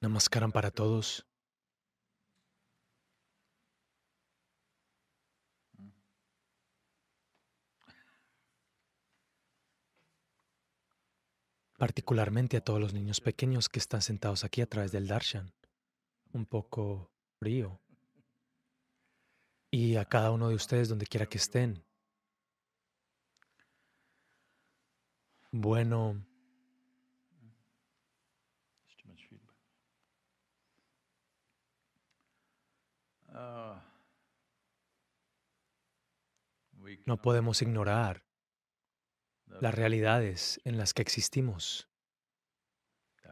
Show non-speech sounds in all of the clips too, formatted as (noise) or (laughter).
Namaskaram para todos. Particularmente a todos los niños pequeños que están sentados aquí a través del darshan. Un poco frío. Y a cada uno de ustedes donde quiera que estén. Bueno, no podemos ignorar las realidades en las que existimos.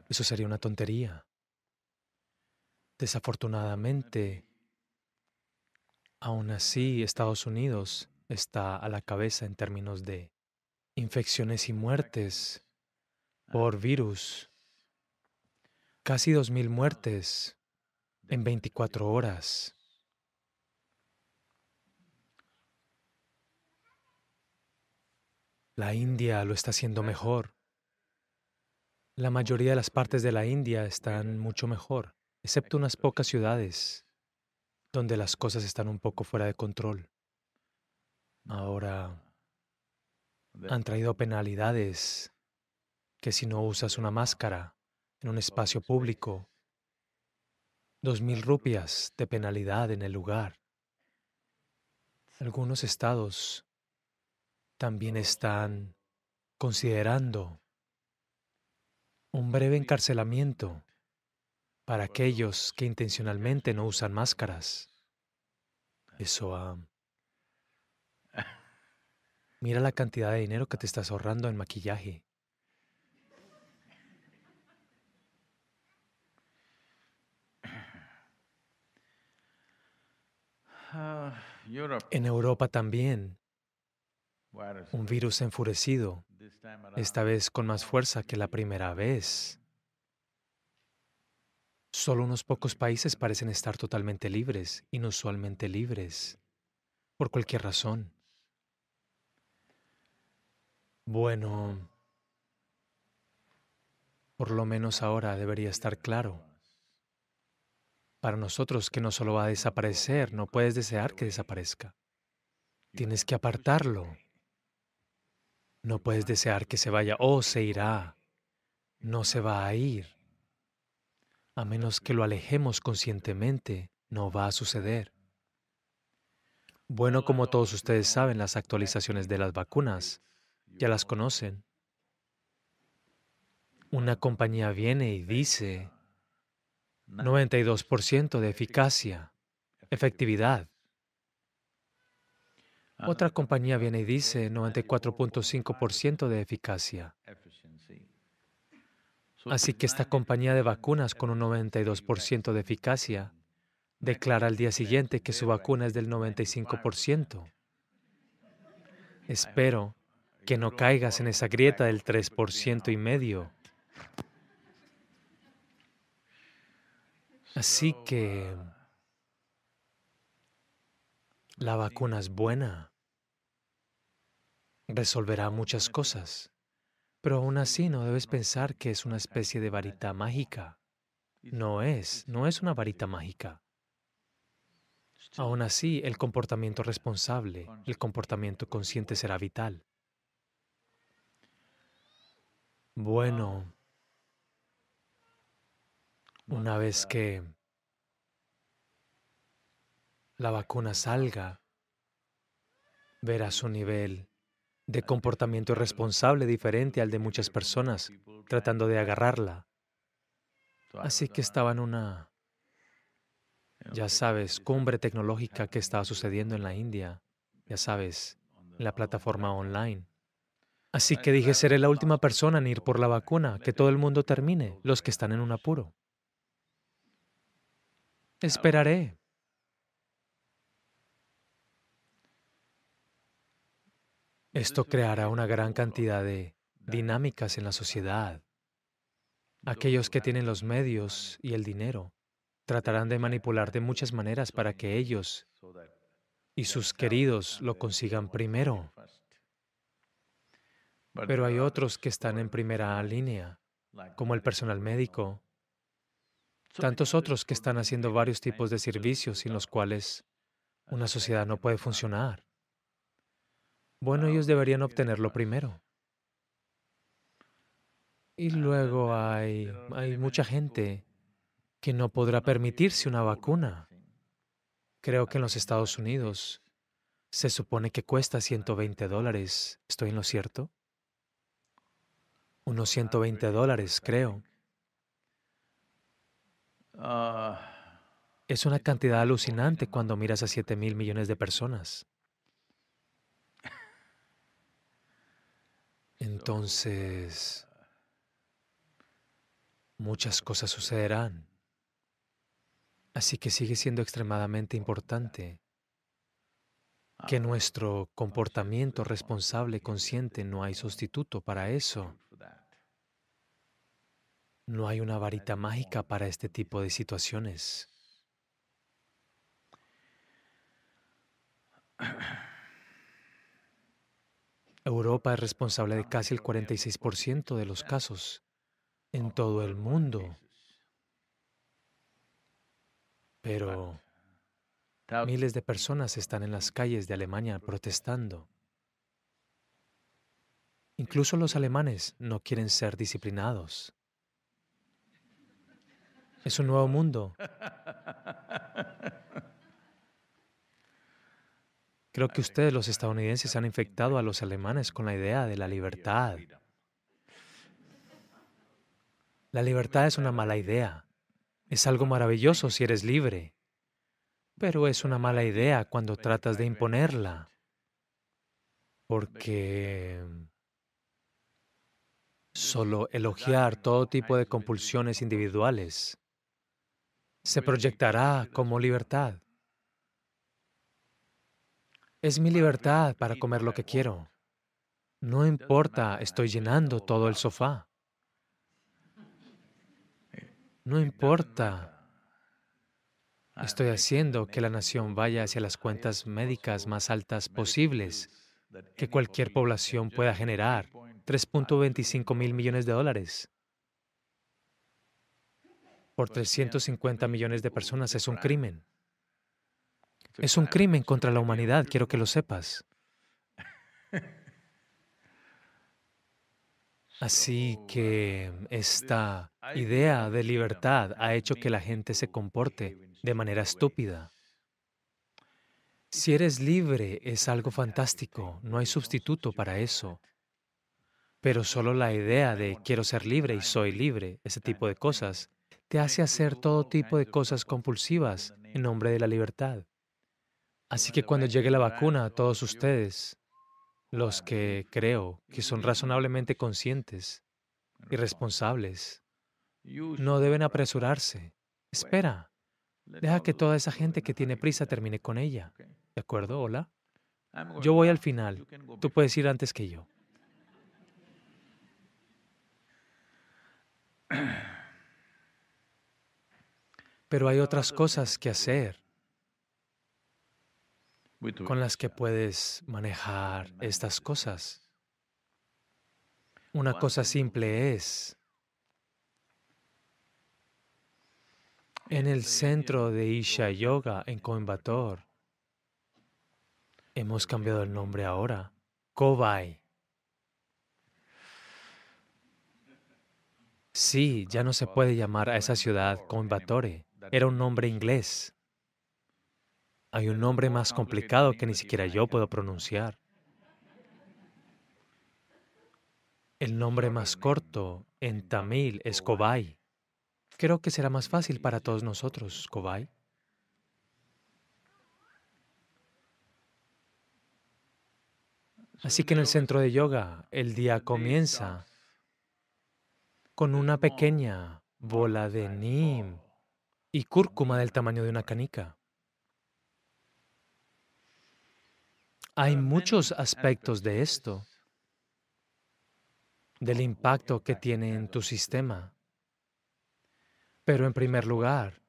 Eso sería una tontería. Desafortunadamente, aún así, Estados Unidos está a la cabeza en términos de infecciones y muertes por virus. Casi 2.000 muertes en 24 horas. La India lo está haciendo mejor. La mayoría de las partes de la India están mucho mejor, excepto unas pocas ciudades donde las cosas están un poco fuera de control. Ahora han traído penalidades que si no usas una máscara en un espacio público, dos mil rupias de penalidad en el lugar. Algunos estados también están considerando un breve encarcelamiento para aquellos que intencionalmente no usan máscaras. Eso, ah, mira la cantidad de dinero que te estás ahorrando en maquillaje. Ah, en Europa también un virus enfurecido, esta vez con más fuerza que la primera vez. Solo unos pocos países parecen estar totalmente libres, inusualmente libres, por cualquier razón. Bueno, por lo menos ahora debería estar claro. Para nosotros que no solo va a desaparecer, no puedes desear que desaparezca. Tienes que apartarlo. No puedes desear que se vaya o se irá. No se va a ir. A menos que lo alejemos conscientemente, no va a suceder. Bueno, como todos ustedes saben, las actualizaciones de las vacunas ya las conocen. Una compañía viene y dice 92% de eficacia, efectividad. Otra compañía viene y dice 94.5% de eficacia. Así que esta compañía de vacunas con un 92% de eficacia declara al día siguiente que su vacuna es del 95%. Espero que no caigas en esa grieta del 3% y medio. Así que la vacuna es buena, resolverá muchas cosas, pero aún así no debes pensar que es una especie de varita mágica. No es, no es una varita mágica. Aún así, el comportamiento responsable, el comportamiento consciente será vital. Bueno, una vez que la vacuna salga, verás su nivel de comportamiento irresponsable diferente al de muchas personas tratando de agarrarla. Así que estaba en una, ya sabes, cumbre tecnológica que estaba sucediendo en la India, ya sabes, en la plataforma online. Así que dije, seré la última persona en ir por la vacuna, que todo el mundo termine, los que están en un apuro. Esperaré. Esto creará una gran cantidad de dinámicas en la sociedad. Aquellos que tienen los medios y el dinero tratarán de manipular de muchas maneras para que ellos y sus queridos lo consigan primero. Pero hay otros que están en primera línea, como el personal médico, tantos otros que están haciendo varios tipos de servicios sin los cuales una sociedad no puede funcionar. Bueno, ellos deberían obtenerlo primero. Y luego hay, hay mucha gente que no podrá permitirse una vacuna. Creo que en los Estados Unidos se supone que cuesta 120 dólares. ¿Estoy en lo cierto? Unos 120 dólares, creo. Es una cantidad alucinante cuando miras a 7 mil millones de personas. Entonces, muchas cosas sucederán. Así que sigue siendo extremadamente importante que nuestro comportamiento responsable consciente no hay sustituto para eso. No hay una varita mágica para este tipo de situaciones. Europa es responsable de casi el 46% de los casos en todo el mundo. Pero miles de personas están en las calles de Alemania protestando. Incluso los alemanes no quieren ser disciplinados. Es un nuevo mundo. Creo que ustedes, los estadounidenses, han infectado a los alemanes con la idea de la libertad. La libertad es una mala idea. Es algo maravilloso si eres libre, pero es una mala idea cuando tratas de imponerla, porque solo elogiar todo tipo de compulsiones individuales se proyectará como libertad. Es mi libertad para comer lo que quiero. No importa, estoy llenando todo el sofá. No importa, estoy haciendo que la nación vaya hacia las cuentas médicas más altas posibles que cualquier población pueda generar, 3.25 mil millones de dólares. Por 350 millones de personas es un crimen. Es un crimen contra la humanidad, quiero que lo sepas. Así que esta idea de libertad ha hecho que la gente se comporte de manera estúpida. Si eres libre es algo fantástico, no hay sustituto para eso. Pero solo la idea de quiero ser libre y soy libre, ese tipo de cosas, te hace hacer todo tipo de cosas compulsivas en nombre de la libertad. Así que cuando llegue la vacuna, todos ustedes, los que creo que son razonablemente conscientes y responsables, no deben apresurarse. Espera. Deja que toda esa gente que tiene prisa termine con ella. ¿De acuerdo? Hola. Yo voy al final. Tú puedes ir antes que yo. Pero hay otras cosas que hacer con las que puedes manejar estas cosas. Una cosa simple es, en el centro de Isha Yoga en Coimbatore, hemos cambiado el nombre ahora, Kobai. Sí, ya no se puede llamar a esa ciudad Coimbatore, era un nombre inglés. Hay un nombre más complicado que ni siquiera yo puedo pronunciar. El nombre más corto en tamil es Kobai. Creo que será más fácil para todos nosotros, Kobai. Así que en el centro de yoga el día comienza con una pequeña bola de neem y cúrcuma del tamaño de una canica. Hay muchos aspectos de esto, del impacto que tiene en tu sistema. Pero en primer lugar,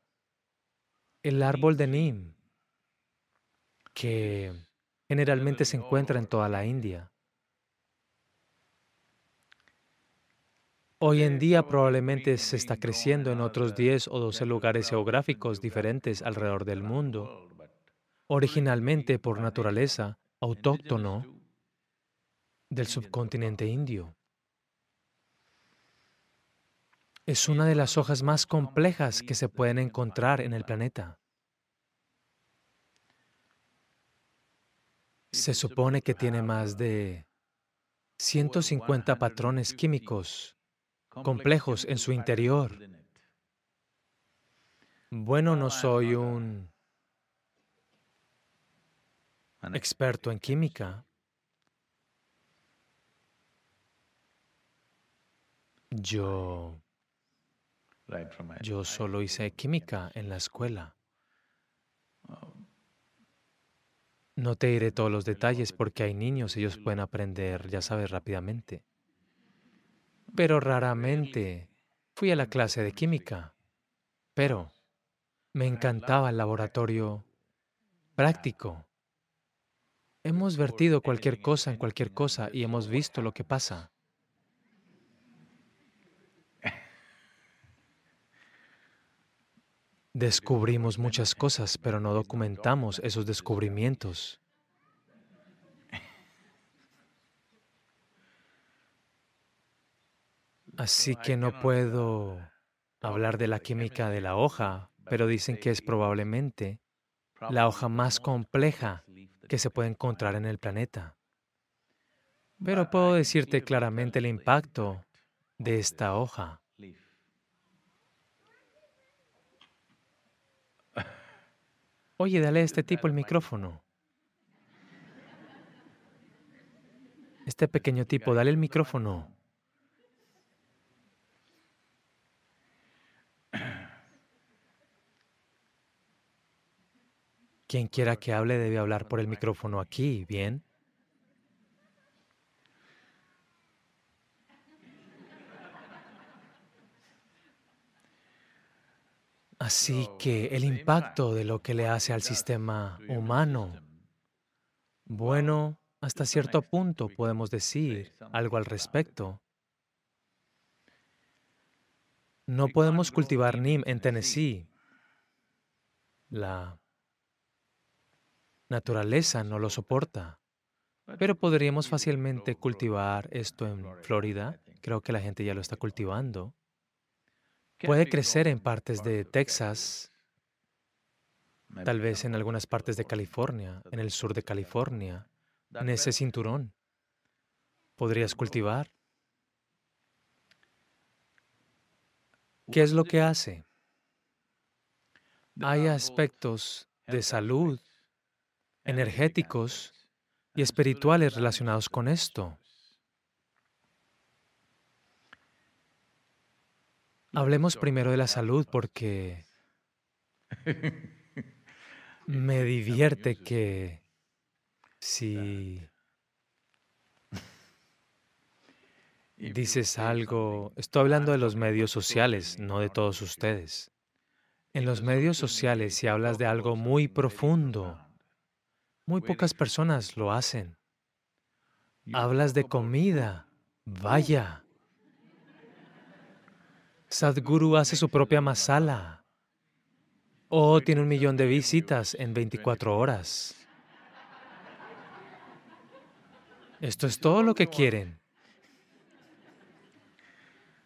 el árbol de Nim, que generalmente se encuentra en toda la India, Hoy en día probablemente se está creciendo en otros 10 o 12 lugares geográficos diferentes alrededor del mundo, originalmente por naturaleza autóctono del subcontinente indio. Es una de las hojas más complejas que se pueden encontrar en el planeta. Se supone que tiene más de 150 patrones químicos complejos en su interior. Bueno, no soy un experto en química. Yo, yo solo hice química en la escuela. No te diré todos los detalles porque hay niños, ellos pueden aprender, ya sabes, rápidamente pero raramente fui a la clase de química. Pero me encantaba el laboratorio práctico. Hemos vertido cualquier cosa en cualquier cosa y hemos visto lo que pasa. (laughs) Descubrimos muchas cosas, pero no documentamos esos descubrimientos. Así que no puedo hablar de la química de la hoja, pero dicen que es probablemente la hoja más compleja que se puede encontrar en el planeta. Pero puedo decirte claramente el impacto de esta hoja. Oye, dale a este tipo el micrófono. Este pequeño tipo, dale el micrófono. Quien quiera que hable debe hablar por el micrófono aquí, ¿bien? Así que el impacto de lo que le hace al sistema humano, bueno, hasta cierto punto podemos decir algo al respecto. No podemos cultivar NIM en Tennessee. La naturaleza no lo soporta. Pero podríamos fácilmente cultivar esto en Florida. Creo que la gente ya lo está cultivando. Puede crecer en partes de Texas, tal vez en algunas partes de California, en el sur de California, en ese cinturón. ¿Podrías cultivar? ¿Qué es lo que hace? Hay aspectos de salud energéticos y espirituales relacionados con esto. Hablemos primero de la salud porque me (laughs) divierte que si (laughs) dices algo, estoy hablando de los medios sociales, no de todos ustedes. En los medios sociales, si hablas de algo muy profundo, muy pocas personas lo hacen. Hablas de comida. Vaya. Sadhguru hace su propia masala. Oh, tiene un millón de visitas en 24 horas. Esto es todo lo que quieren.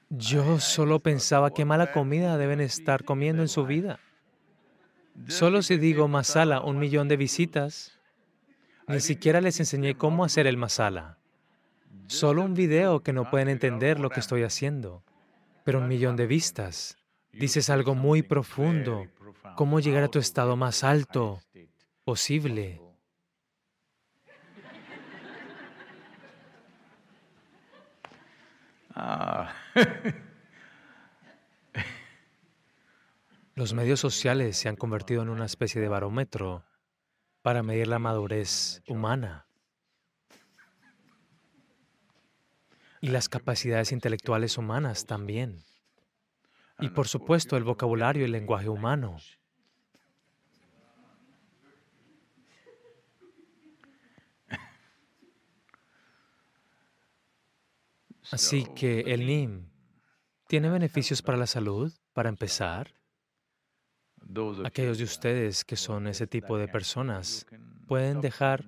Yo solo pensaba qué mala comida deben estar comiendo en su vida. Solo si digo masala, un millón de visitas, ni siquiera les enseñé cómo hacer el masala. Solo un video que no pueden entender lo que estoy haciendo. Pero un millón de vistas. Dices algo muy profundo. ¿Cómo llegar a tu estado más alto posible? Ah. (laughs) Los medios sociales se han convertido en una especie de barómetro para medir la madurez humana y las capacidades intelectuales humanas también. Y por supuesto el vocabulario y el lenguaje humano. Así que el NIM ¿Tiene beneficios para la salud, para empezar? Aquellos de ustedes que son ese tipo de personas pueden dejar...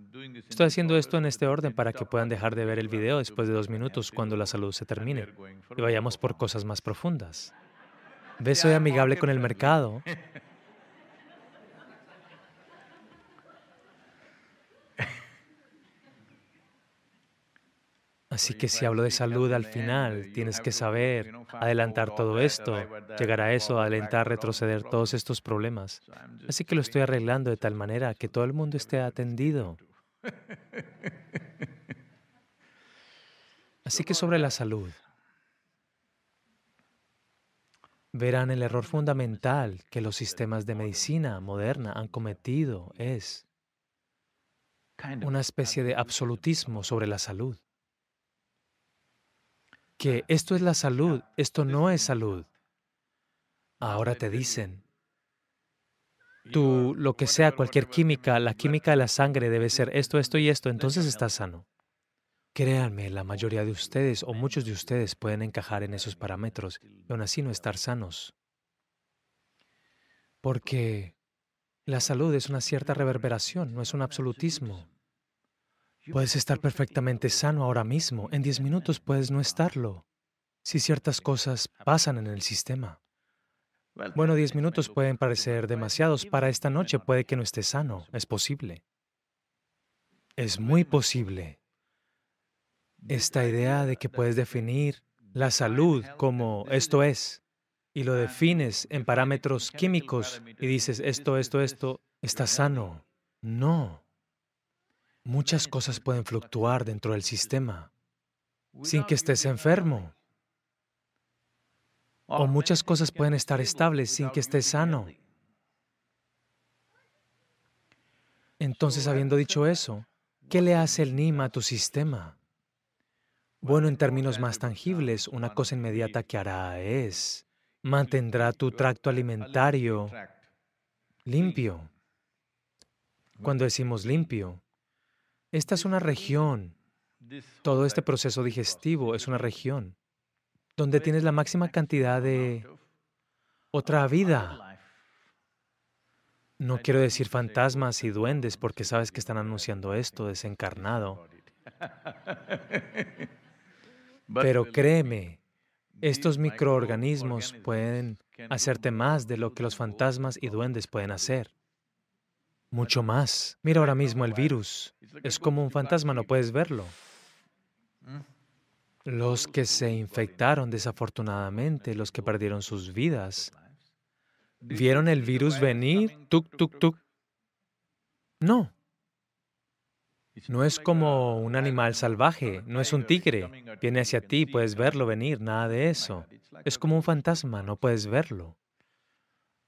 Estoy haciendo esto en este orden para que puedan dejar de ver el video después de dos minutos cuando la salud se termine y vayamos por cosas más profundas. ¿Ves? Soy amigable con el mercado. (laughs) Así que si hablo de salud al final, tienes que saber adelantar todo esto, llegar a eso, alentar, retroceder todos estos problemas. Así que lo estoy arreglando de tal manera que todo el mundo esté atendido. (laughs) Así que sobre la salud, verán el error fundamental que los sistemas de medicina moderna han cometido es una especie de absolutismo sobre la salud que esto es la salud, esto no es salud. Ahora te dicen, tú, lo que sea, cualquier química, la química de la sangre debe ser esto, esto y esto, entonces estás sano. Créanme, la mayoría de ustedes o muchos de ustedes pueden encajar en esos parámetros y aún así no estar sanos. Porque la salud es una cierta reverberación, no es un absolutismo. Puedes estar perfectamente sano ahora mismo, en 10 minutos puedes no estarlo, si ciertas cosas pasan en el sistema. Bueno, 10 minutos pueden parecer demasiados, para esta noche puede que no esté sano, es posible. Es muy posible. Esta idea de que puedes definir la salud como esto es, y lo defines en parámetros químicos y dices esto, esto, esto, está sano. No. Muchas cosas pueden fluctuar dentro del sistema sin que estés enfermo. O muchas cosas pueden estar estables sin que estés sano. Entonces, habiendo dicho eso, ¿qué le hace el NIM a tu sistema? Bueno, en términos más tangibles, una cosa inmediata que hará es mantendrá tu tracto alimentario limpio. Cuando decimos limpio, esta es una región. Todo este proceso digestivo es una región donde tienes la máxima cantidad de otra vida. No quiero decir fantasmas y duendes porque sabes que están anunciando esto desencarnado. Pero créeme, estos microorganismos pueden hacerte más de lo que los fantasmas y duendes pueden hacer mucho más. Mira ahora mismo el virus. Es como un fantasma, no puedes verlo. Los que se infectaron desafortunadamente, los que perdieron sus vidas, ¿vieron el virus venir? Tuk, tuk, tuk. No. No es como un animal salvaje, no es un tigre. Viene hacia ti, puedes verlo venir, nada de eso. Es como un fantasma, no puedes verlo.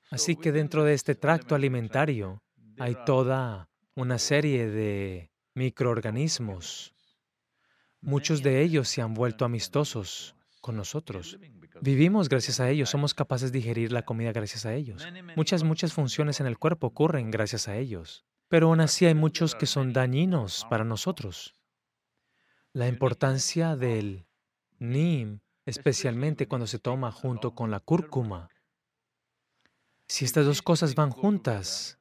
Así que dentro de este tracto alimentario, hay toda una serie de microorganismos. Muchos de ellos se han vuelto amistosos con nosotros. Vivimos gracias a ellos, somos capaces de digerir la comida gracias a ellos. Muchas, muchas funciones en el cuerpo ocurren gracias a ellos. Pero aún así hay muchos que son dañinos para nosotros. La importancia del NIM, especialmente cuando se toma junto con la cúrcuma. Si estas dos cosas van juntas,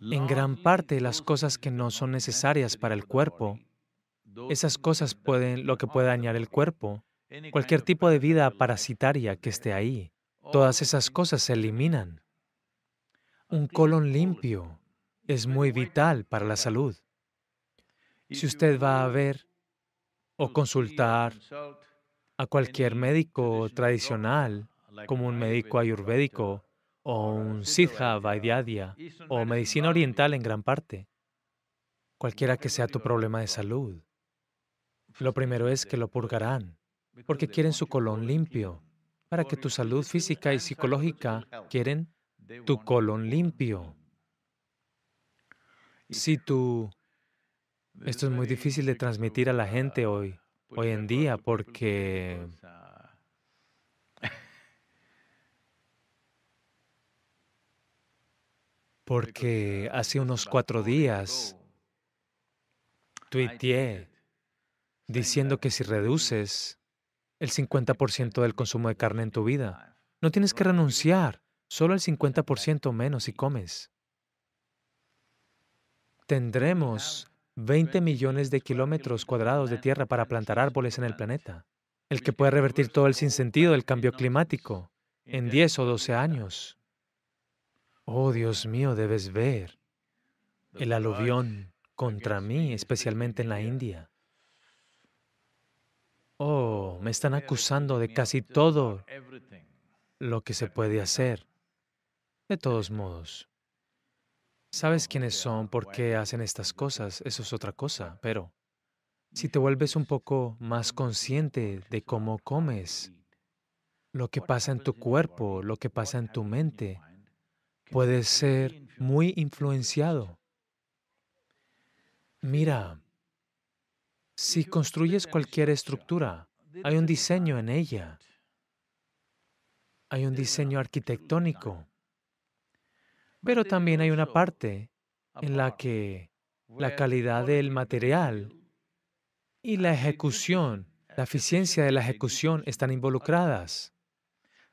en gran parte las cosas que no son necesarias para el cuerpo, esas cosas pueden, lo que puede dañar el cuerpo, cualquier tipo de vida parasitaria que esté ahí, todas esas cosas se eliminan. Un colon limpio es muy vital para la salud. Si usted va a ver o consultar a cualquier médico tradicional, como un médico ayurvédico o un Siddha Vaidyadia o medicina oriental en gran parte, cualquiera que sea tu problema de salud. (laughs) Lo primero es que lo purgarán, porque quieren su colon limpio, para que tu salud física y psicológica quieren tu colon limpio. Si tú... Esto es muy difícil de transmitir a la gente hoy, hoy en día, porque porque hace unos cuatro días tuiteé diciendo que si reduces el 50% del consumo de carne en tu vida. No tienes que renunciar, solo el 50% menos si comes. Tendremos 20 millones de kilómetros cuadrados de tierra para plantar árboles en el planeta, el que puede revertir todo el sinsentido del cambio climático en 10 o 12 años. Oh, Dios mío, debes ver el aluvión contra mí, especialmente en la India. Oh, me están acusando de casi todo lo que se puede hacer. De todos modos, sabes quiénes son, por qué hacen estas cosas, eso es otra cosa, pero si te vuelves un poco más consciente de cómo comes, lo que pasa en tu cuerpo, lo que pasa en tu mente, puedes ser muy influenciado. Mira, si construyes cualquier estructura, hay un diseño en ella. Hay un diseño arquitectónico. Pero también hay una parte en la que la calidad del material y la ejecución, la eficiencia de la ejecución están involucradas.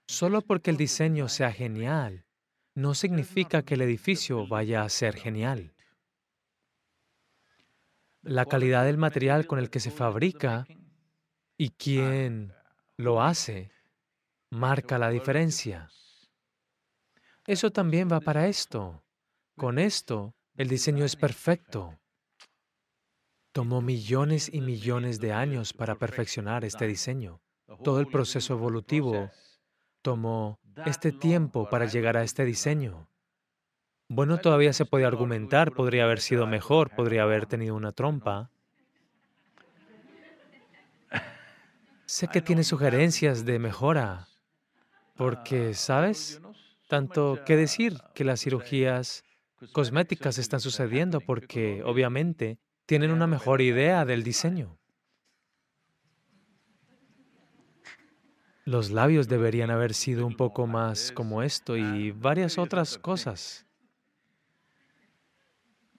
Solo porque el diseño sea genial, no significa que el edificio vaya a ser genial. La calidad del material con el que se fabrica y quién lo hace marca la diferencia. Eso también va para esto. Con esto, el diseño es perfecto. Tomó millones y millones de años para perfeccionar este diseño. Todo el proceso evolutivo tomó este tiempo para llegar a este diseño. Bueno, todavía se puede argumentar, podría haber sido mejor, podría haber tenido una trompa. Sé que tiene sugerencias de mejora, porque, ¿sabes? Tanto que decir que las cirugías cosméticas están sucediendo porque, obviamente, tienen una mejor idea del diseño. Los labios deberían haber sido un poco más como esto y varias otras cosas.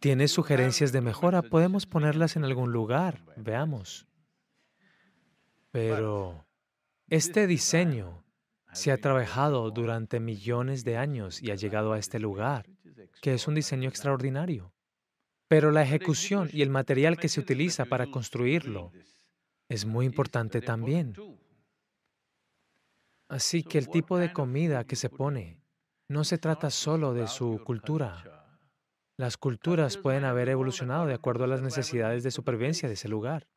¿Tienes sugerencias de mejora? Podemos ponerlas en algún lugar, veamos. Pero este diseño se ha trabajado durante millones de años y ha llegado a este lugar, que es un diseño extraordinario. Pero la ejecución y el material que se utiliza para construirlo es muy importante también. Así que el tipo de comida que se pone no se trata solo de su cultura. Las culturas pueden haber evolucionado de acuerdo a las necesidades de supervivencia de ese lugar.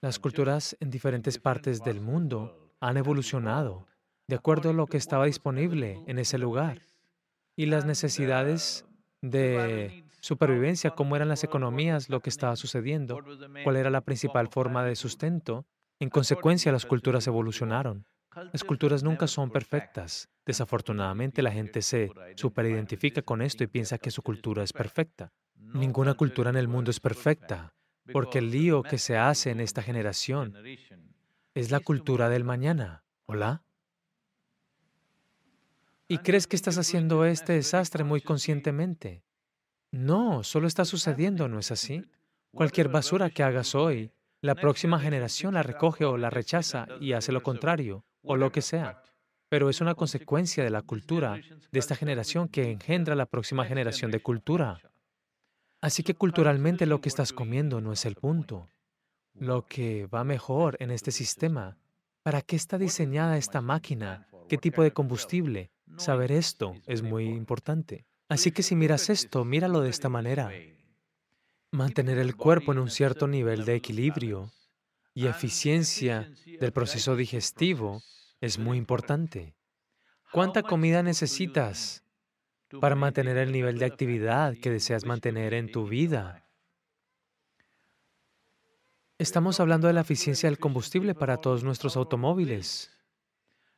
Las culturas en diferentes partes del mundo han evolucionado de acuerdo a lo que estaba disponible en ese lugar y las necesidades de supervivencia, cómo eran las economías, lo que estaba sucediendo, cuál era la principal forma de sustento. En consecuencia, las culturas evolucionaron. Las culturas nunca son perfectas. Desafortunadamente, la gente se superidentifica con esto y piensa que su cultura es perfecta. Ninguna cultura en el mundo es perfecta, porque el lío que se hace en esta generación es la cultura del mañana. ¿Hola? ¿Y crees que estás haciendo este desastre muy conscientemente? No, solo está sucediendo, ¿no es así? Cualquier basura que hagas hoy, la próxima generación la recoge o la rechaza y hace lo contrario o lo que sea. Pero es una consecuencia de la cultura de esta generación que engendra la próxima generación de cultura. Así que culturalmente lo que estás comiendo no es el punto. Lo que va mejor en este sistema, ¿para qué está diseñada esta máquina? ¿Qué tipo de combustible? Saber esto es muy importante. Así que si miras esto, míralo de esta manera. Mantener el cuerpo en un cierto nivel de equilibrio y eficiencia del proceso digestivo es muy importante. ¿Cuánta comida necesitas para mantener el nivel de actividad que deseas mantener en tu vida? Estamos hablando de la eficiencia del combustible para todos nuestros automóviles.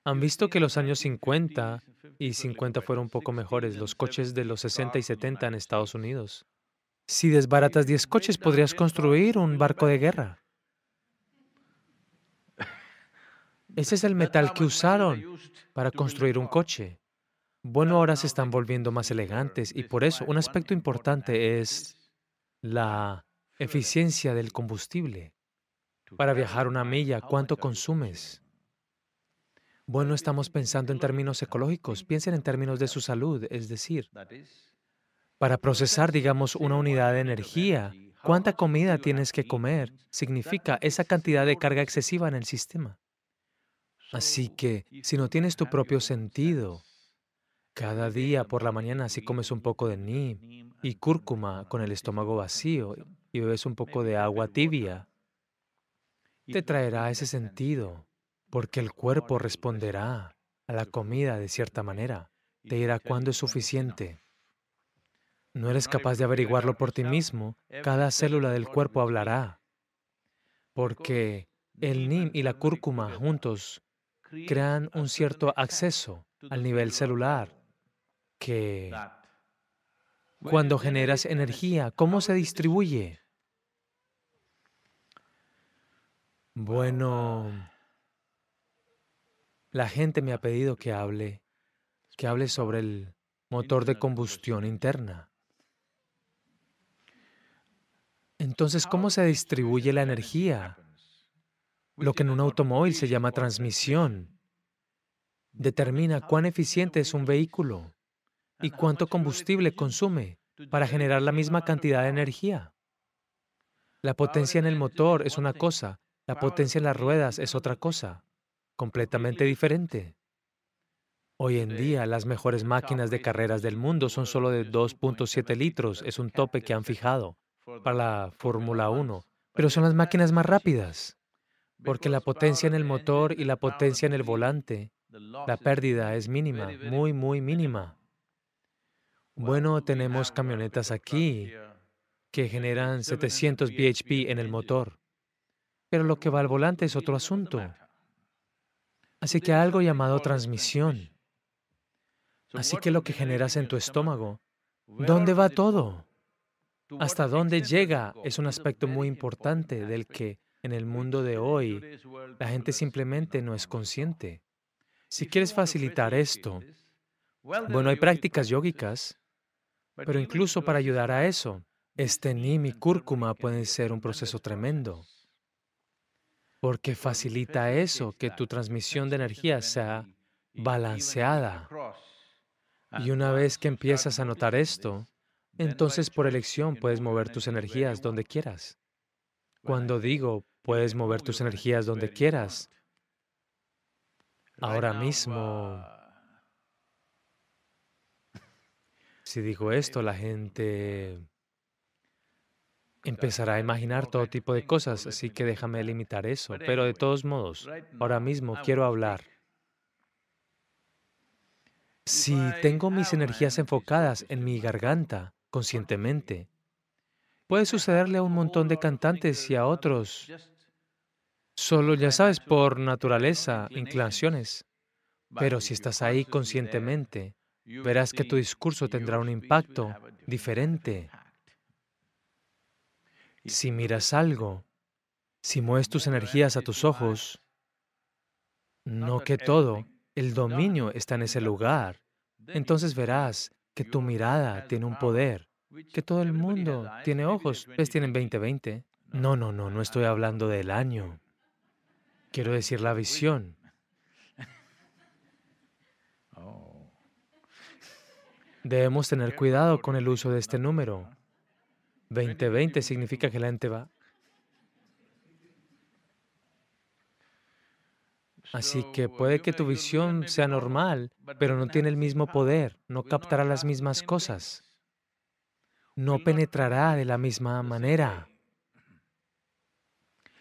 Han visto que los años 50 y 50 fueron un poco mejores, los coches de los 60 y 70 en Estados Unidos. Si desbaratas 10 coches, podrías construir un barco de guerra. Ese es el metal que usaron para construir un coche. Bueno, ahora se están volviendo más elegantes y por eso un aspecto importante es la eficiencia del combustible. Para viajar una milla, ¿cuánto consumes? Bueno, estamos pensando en términos ecológicos. Piensen en términos de su salud, es decir, para procesar, digamos, una unidad de energía, cuánta comida tienes que comer significa esa cantidad de carga excesiva en el sistema. Así que, si no tienes tu propio sentido, cada día por la mañana si comes un poco de neem y cúrcuma con el estómago vacío y bebes un poco de agua tibia, te traerá ese sentido, porque el cuerpo responderá a la comida de cierta manera. Te dirá cuándo es suficiente. No eres capaz de averiguarlo por ti mismo, cada célula del cuerpo hablará, porque el NIM y la cúrcuma juntos crean un cierto acceso al nivel celular que cuando generas energía, ¿cómo se distribuye? Bueno, la gente me ha pedido que hable, que hable sobre el motor de combustión interna. Entonces, ¿cómo se distribuye la energía? Lo que en un automóvil se llama transmisión determina cuán eficiente es un vehículo y cuánto combustible consume para generar la misma cantidad de energía. La potencia en el motor es una cosa, la potencia en las ruedas es otra cosa, completamente diferente. Hoy en día, las mejores máquinas de carreras del mundo son solo de 2.7 litros, es un tope que han fijado para la Fórmula 1, pero son las máquinas más rápidas, porque la potencia en el motor y la potencia en el volante, la pérdida es mínima, muy, muy mínima. Bueno, tenemos camionetas aquí que generan 700 bhp en el motor, pero lo que va al volante es otro asunto. Así que algo llamado transmisión. Así que lo que generas en tu estómago, ¿dónde va todo? ¿Hasta dónde llega? Es un aspecto muy importante del que en el mundo de hoy la gente simplemente no es consciente. Si quieres facilitar esto, bueno, hay prácticas yógicas pero incluso para ayudar a eso, este NIM y cúrcuma pueden ser un proceso tremendo, porque facilita eso, que tu transmisión de energía sea balanceada. Y una vez que empiezas a notar esto, entonces por elección puedes mover tus energías donde quieras. Cuando digo puedes mover tus energías donde quieras, ahora mismo Si digo esto, la gente empezará a imaginar todo tipo de cosas, así que déjame limitar eso. Pero de todos modos, ahora mismo quiero hablar. Si tengo mis energías enfocadas en mi garganta conscientemente, puede sucederle a un montón de cantantes y a otros, solo ya sabes, por naturaleza, inclinaciones. Pero si estás ahí conscientemente, verás que tu discurso tendrá un impacto diferente. Si miras algo, si mueves tus energías a tus ojos, no que todo, el dominio está en ese lugar, entonces verás que tu mirada tiene un poder, que todo el mundo tiene ojos, ves, tienen 20-20. No, no, no, no estoy hablando del año. Quiero decir la visión. (laughs) Debemos tener cuidado con el uso de este número. 2020 significa que la gente va. Así que puede que tu visión sea normal, pero no tiene el mismo poder, no captará las mismas cosas, no penetrará de la misma manera.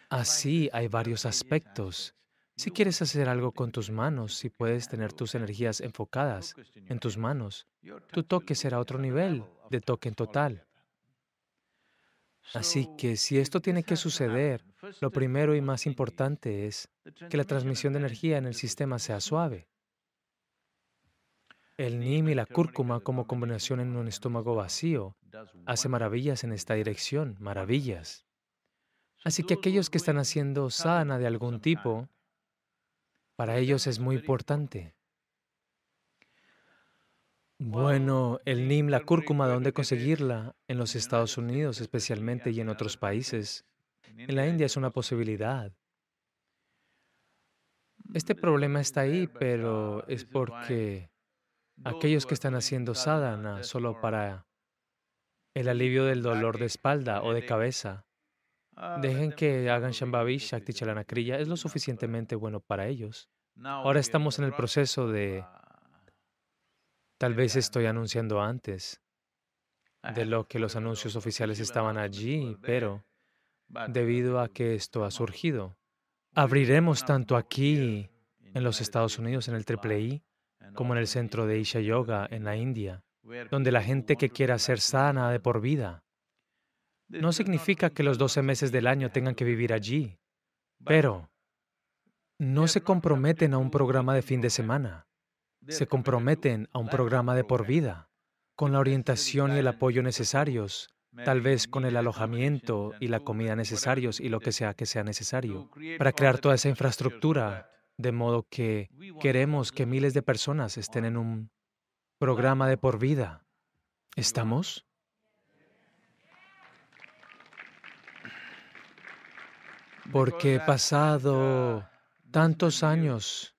Así hay varios aspectos. si quieres hacer algo con tus manos, si puedes tener tus energías enfocadas en tus manos, tu toque será otro nivel de toque en total. Así que si esto tiene que suceder, lo primero y más importante es que la transmisión de energía en el sistema sea suave. El NIM y la cúrcuma como combinación en un estómago vacío hace maravillas en esta dirección, maravillas. Así que aquellos que están haciendo sana de algún tipo, para ellos es muy importante. Bueno, el NIM, la cúrcuma, ¿dónde conseguirla? En los Estados Unidos especialmente y en otros países. En la India es una posibilidad. Este problema está ahí, pero es porque aquellos que están haciendo sadhana solo para el alivio del dolor de espalda o de cabeza, dejen que hagan Shambhavi Shakti Chalanakriya, es lo suficientemente bueno para ellos. Ahora estamos en el proceso de, tal vez estoy anunciando antes, de lo que los (laughs) anuncios oficiales estaban allí, pero debido a que esto ha surgido, abriremos tanto aquí en los Estados Unidos, en el Triple I, como en el centro de Isha Yoga en la India, donde la gente que quiera ser sana de por vida. No significa que los 12 meses del año tengan que vivir allí, pero no se comprometen a un programa de fin de semana, se comprometen a un programa de por vida, con la orientación y el apoyo necesarios, tal vez con el alojamiento y la comida necesarios y lo que sea que sea necesario, para crear toda esa infraestructura, de modo que queremos que miles de personas estén en un programa de por vida. ¿Estamos? Porque pasado tantos años,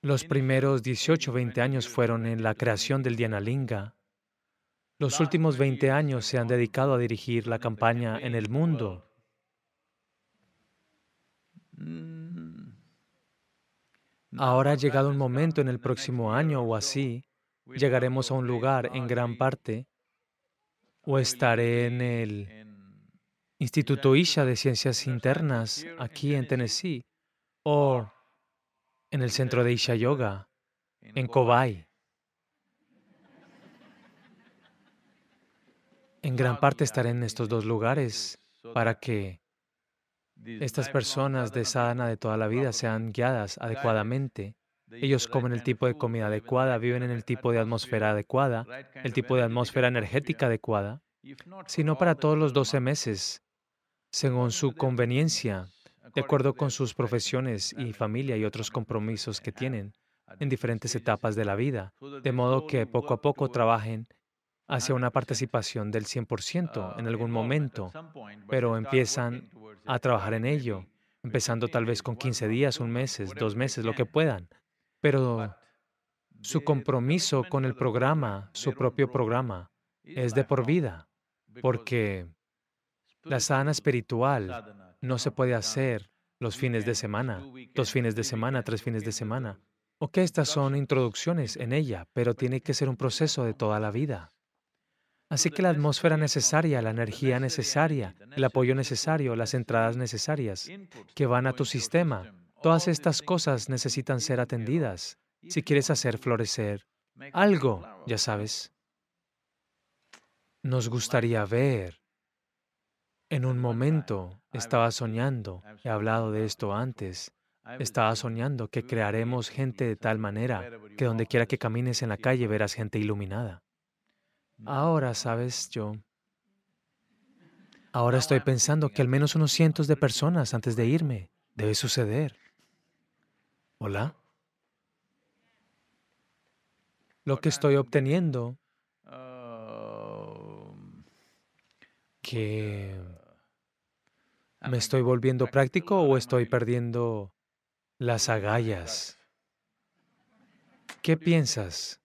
los primeros 18, 20 años fueron en la creación del Linga. Los últimos 20 años se han dedicado a dirigir la campaña en el mundo. Ahora ha llegado un momento en el próximo año o así, llegaremos a un lugar en gran parte, o estaré en el Instituto Isha de Ciencias Internas aquí en Tennessee, o en el centro de Isha Yoga, en Kobay. En gran parte estaré en estos dos lugares para que estas personas de sadhana de toda la vida sean guiadas adecuadamente. Ellos comen el tipo de comida adecuada, viven en el tipo de atmósfera adecuada, el tipo de atmósfera energética adecuada, sino para todos los 12 meses según su conveniencia, de acuerdo con sus profesiones y familia y otros compromisos que tienen en diferentes etapas de la vida, de modo que poco a poco trabajen hacia una participación del 100% en algún momento, pero empiezan a trabajar en ello, empezando tal vez con 15 días, un mes, dos meses, lo que puedan. Pero su compromiso con el programa, su propio programa, es de por vida, porque la sana espiritual no se puede hacer los fines de semana, dos fines de semana, tres fines de semana. Ok, estas son introducciones en ella, pero tiene que ser un proceso de toda la vida. Así que la atmósfera necesaria, la energía necesaria, el apoyo necesario, las entradas necesarias que van a tu sistema, todas estas cosas necesitan ser atendidas si quieres hacer florecer algo, ya sabes. Nos gustaría ver en un momento estaba soñando, he hablado de esto antes, estaba soñando que crearemos gente de tal manera que donde quiera que camines en la calle verás gente iluminada. Ahora, sabes, yo... Ahora estoy pensando que al menos unos cientos de personas antes de irme debe suceder. ¿Hola? Lo que estoy obteniendo que ¿Me estoy volviendo práctico o estoy perdiendo las agallas? ¿Qué piensas?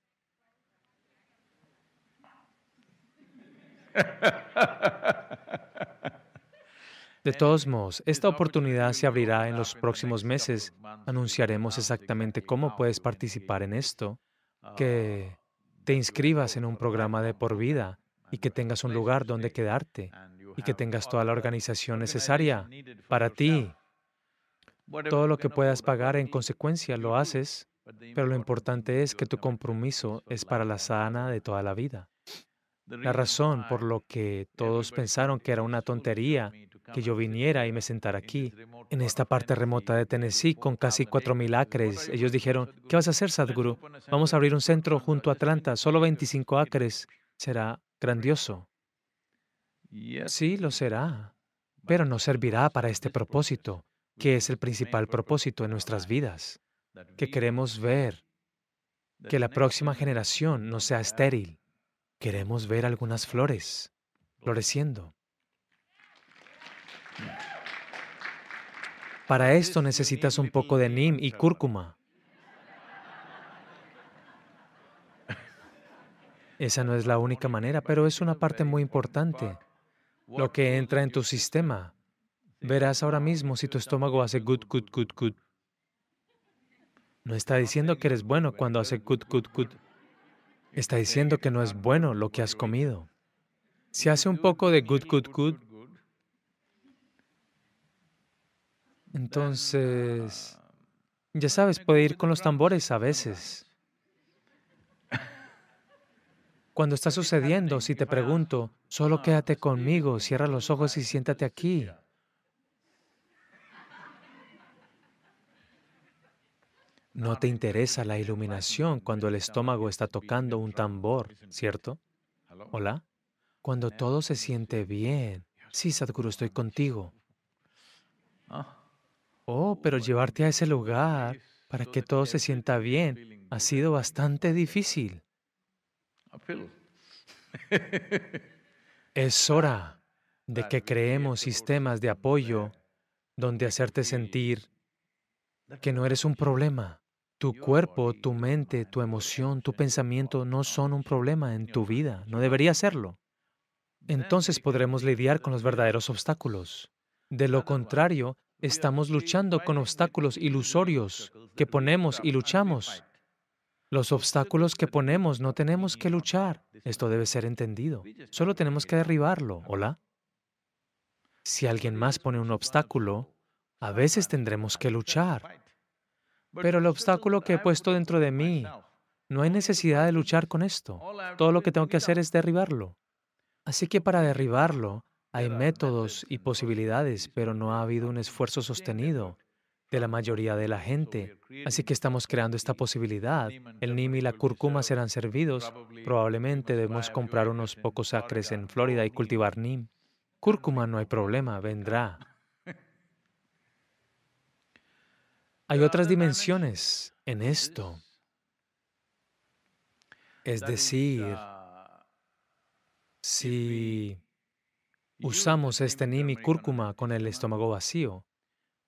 De todos modos, esta oportunidad se abrirá en los próximos meses. Anunciaremos exactamente cómo puedes participar en esto, que te inscribas en un programa de por vida y que tengas un lugar donde quedarte y que tengas toda la organización necesaria para ti. Todo lo que puedas pagar en consecuencia lo haces, pero lo importante es que tu compromiso es para la sana de toda la vida. La razón por lo que todos pensaron que era una tontería que yo viniera y me sentara aquí, en esta parte remota de Tennessee, con casi 4.000 acres. Ellos dijeron, ¿qué vas a hacer, Sadhguru? Vamos a abrir un centro junto a Atlanta, solo 25 acres. Será grandioso. Sí, lo será, pero no servirá para este propósito, que es el principal propósito en nuestras vidas, que queremos ver que la próxima generación no sea estéril. Queremos ver algunas flores floreciendo. Para esto necesitas un poco de neem y cúrcuma. Esa no es la única manera, pero es una parte muy importante. Lo que entra en tu sistema. Verás ahora mismo si tu estómago hace good, good, good, good. No está diciendo que eres bueno cuando hace good, good, good. Está diciendo que no es bueno lo que has comido. Si hace un poco de good, good, good, entonces, ya sabes, puede ir con los tambores a veces. Cuando está sucediendo, si te pregunto, solo quédate conmigo, cierra los ojos y siéntate aquí. No te interesa la iluminación cuando el estómago está tocando un tambor, ¿cierto? ¿Hola? Cuando todo se siente bien. Sí, Sadhguru, estoy contigo. Oh, pero llevarte a ese lugar para que todo se sienta bien ha sido bastante difícil. Es hora de que creemos sistemas de apoyo donde hacerte sentir que no eres un problema. Tu cuerpo, tu mente, tu emoción, tu pensamiento no son un problema en tu vida, no debería serlo. Entonces podremos lidiar con los verdaderos obstáculos. De lo contrario, estamos luchando con obstáculos ilusorios que ponemos y luchamos. Los obstáculos que ponemos no tenemos que luchar. Esto debe ser entendido. Solo tenemos que derribarlo. ¿Hola? Si alguien más pone un obstáculo, a veces tendremos que luchar. Pero el obstáculo que he puesto dentro de mí, no hay necesidad de luchar con esto. Todo lo que tengo que hacer es derribarlo. Así que para derribarlo, hay métodos y posibilidades, pero no ha habido un esfuerzo sostenido de la mayoría de la gente. Así que estamos creando esta posibilidad. El NIM y la cúrcuma serán servidos. Probablemente debemos comprar unos pocos acres en Florida y cultivar NIM. Cúrcuma no hay problema, vendrá. Hay otras dimensiones en esto. Es decir, si usamos este nim y cúrcuma con el estómago vacío,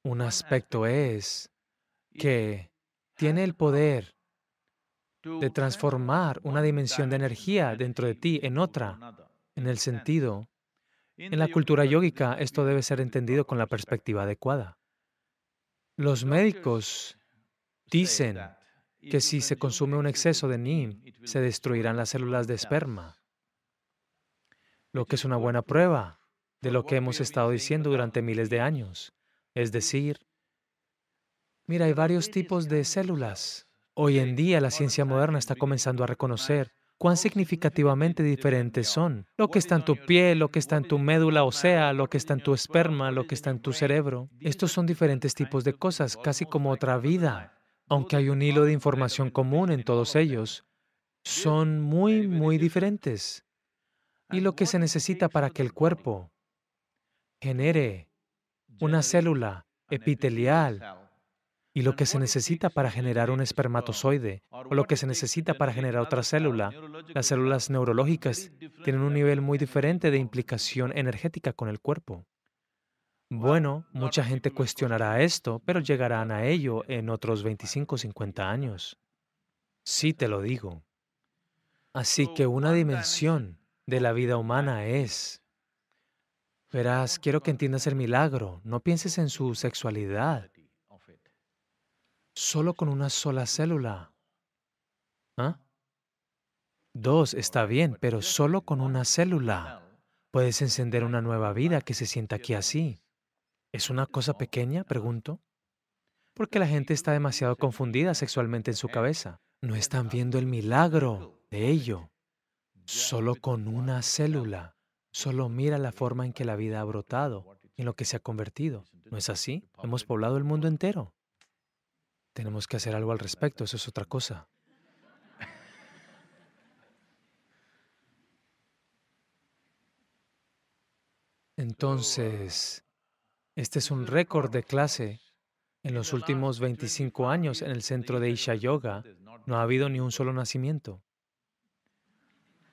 un aspecto es que tiene el poder de transformar una dimensión de energía dentro de ti en otra, en el sentido, en la cultura yógica esto debe ser entendido con la perspectiva adecuada. Los médicos dicen que si se consume un exceso de NIM, se destruirán las células de esperma, lo que es una buena prueba de lo que hemos estado diciendo durante miles de años. Es decir, mira, hay varios tipos de células. Hoy en día la ciencia moderna está comenzando a reconocer cuán significativamente diferentes son. Lo que está en tu piel, lo que está en tu médula ósea, lo que está en tu esperma, lo que está en tu cerebro. Estos son diferentes tipos de cosas, casi como otra vida. Aunque hay un hilo de información común en todos ellos, son muy, muy diferentes. Y lo que se necesita para que el cuerpo genere una célula epitelial y lo que se necesita para generar un espermatozoide o lo que se necesita para generar otra célula, las células neurológicas tienen un nivel muy diferente de implicación energética con el cuerpo. Bueno, mucha gente cuestionará esto, pero llegarán a ello en otros 25 o 50 años. Sí te lo digo. Así que una dimensión de la vida humana es, verás, quiero que entiendas el milagro, no pienses en su sexualidad, solo con una sola célula. ¿Ah? Dos está bien, pero solo con una célula puedes encender una nueva vida que se sienta aquí así. ¿Es una cosa pequeña? Pregunto. Porque la gente está demasiado confundida sexualmente en su cabeza. No están viendo el milagro de ello. Solo con una célula. Solo mira la forma en que la vida ha brotado, en lo que se ha convertido. ¿No es así? Hemos poblado el mundo entero. Tenemos que hacer algo al respecto, eso es otra cosa. Entonces, este es un récord de clase. En los últimos 25 años en el centro de Isha Yoga no ha habido ni un solo nacimiento.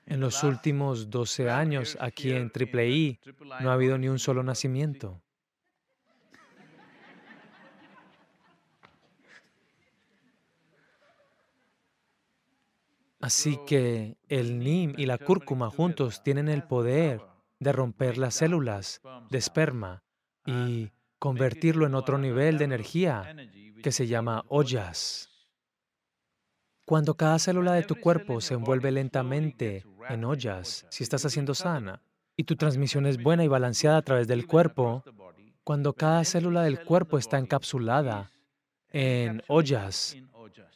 En los últimos 12 años aquí en Triple I no ha habido ni un solo nacimiento. Así que el NIM y la cúrcuma juntos tienen el poder de romper las células de esperma y convertirlo en otro nivel de energía que se llama ollas. Cuando cada célula de tu cuerpo se envuelve lentamente en ollas, si estás haciendo sana, y tu transmisión es buena y balanceada a través del cuerpo, cuando cada célula del cuerpo está encapsulada en ollas,